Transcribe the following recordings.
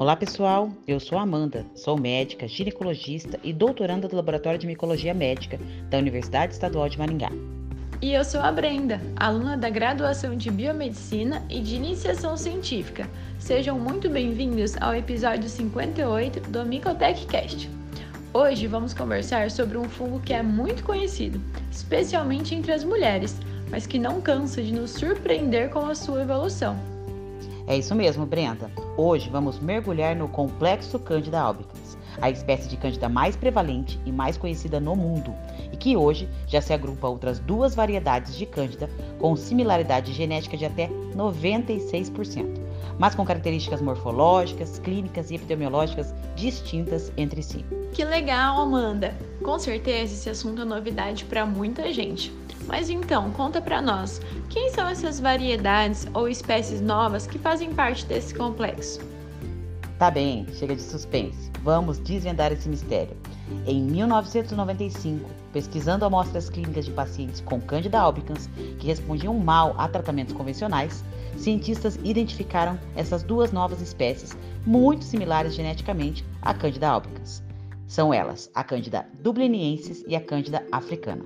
Olá pessoal, eu sou Amanda, sou médica, ginecologista e doutoranda do Laboratório de Micologia Médica da Universidade Estadual de Maringá. E eu sou a Brenda, aluna da graduação de Biomedicina e de Iniciação Científica. Sejam muito bem-vindos ao episódio 58 do Micotech Cast. Hoje vamos conversar sobre um fungo que é muito conhecido, especialmente entre as mulheres, mas que não cansa de nos surpreender com a sua evolução. É isso mesmo, Brenda. Hoje vamos mergulhar no complexo Candida albicans, a espécie de Candida mais prevalente e mais conhecida no mundo, e que hoje já se agrupa a outras duas variedades de Cândida com similaridade genética de até 96%, mas com características morfológicas, clínicas e epidemiológicas distintas entre si. Que legal, Amanda! Com certeza esse assunto é novidade para muita gente. Mas então, conta para nós, quem são essas variedades ou espécies novas que fazem parte desse complexo? Tá bem, chega de suspense. Vamos desvendar esse mistério. Em 1995, pesquisando amostras clínicas de pacientes com Candida albicans que respondiam mal a tratamentos convencionais, cientistas identificaram essas duas novas espécies muito similares geneticamente à Candida albicans. São elas a Candida dubliniensis e a Candida africana.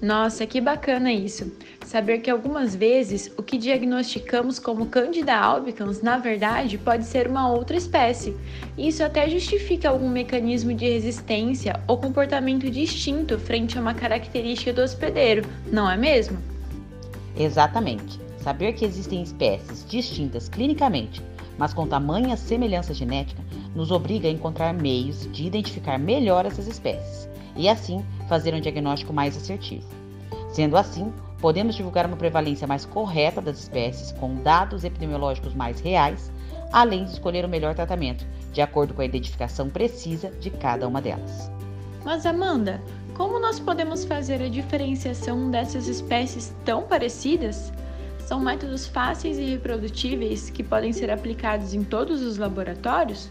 Nossa, que bacana isso! Saber que algumas vezes o que diagnosticamos como Candida albicans, na verdade, pode ser uma outra espécie. Isso até justifica algum mecanismo de resistência ou comportamento distinto frente a uma característica do hospedeiro, não é mesmo? Exatamente. Saber que existem espécies distintas clinicamente, mas com tamanha semelhança genética, nos obriga a encontrar meios de identificar melhor essas espécies e assim fazer um diagnóstico mais assertivo. Sendo assim, podemos divulgar uma prevalência mais correta das espécies com dados epidemiológicos mais reais, além de escolher o melhor tratamento, de acordo com a identificação precisa de cada uma delas. Mas Amanda, como nós podemos fazer a diferenciação dessas espécies tão parecidas? São métodos fáceis e reprodutíveis que podem ser aplicados em todos os laboratórios?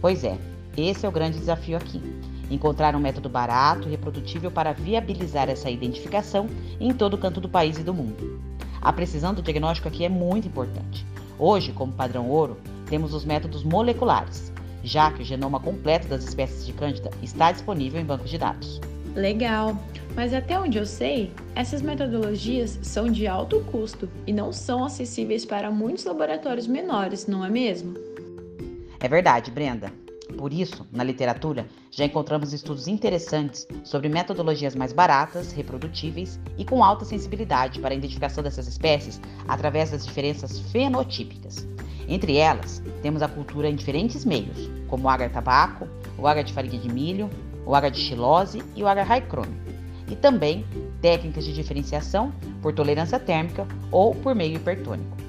Pois é, esse é o grande desafio aqui encontrar um método barato e reprodutível para viabilizar essa identificação em todo o canto do país e do mundo. A precisão do diagnóstico aqui é muito importante. Hoje, como padrão ouro, temos os métodos moleculares, já que o genoma completo das espécies de Cândida está disponível em bancos de dados. Legal, mas até onde eu sei, essas metodologias são de alto custo e não são acessíveis para muitos laboratórios menores, não é mesmo? É verdade, Brenda. Por isso, na literatura, já encontramos estudos interessantes sobre metodologias mais baratas, reprodutíveis e com alta sensibilidade para a identificação dessas espécies através das diferenças fenotípicas. Entre elas, temos a cultura em diferentes meios, como o agar tabaco, o agar de farinha de milho, o agar de xilose e o agar raicrome. E também técnicas de diferenciação por tolerância térmica ou por meio hipertônico.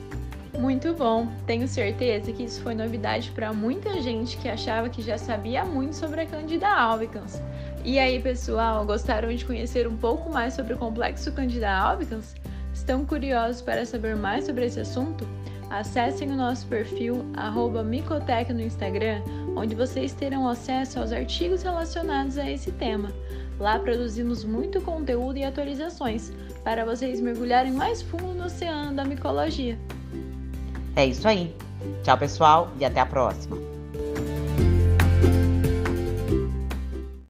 Muito bom! Tenho certeza que isso foi novidade para muita gente que achava que já sabia muito sobre a Candida albicans. E aí, pessoal, gostaram de conhecer um pouco mais sobre o complexo Candida albicans? Estão curiosos para saber mais sobre esse assunto? Acessem o nosso perfil Micotec no Instagram, onde vocês terão acesso aos artigos relacionados a esse tema. Lá produzimos muito conteúdo e atualizações para vocês mergulharem mais fundo no oceano da micologia. É isso aí. Tchau, pessoal, e até a próxima.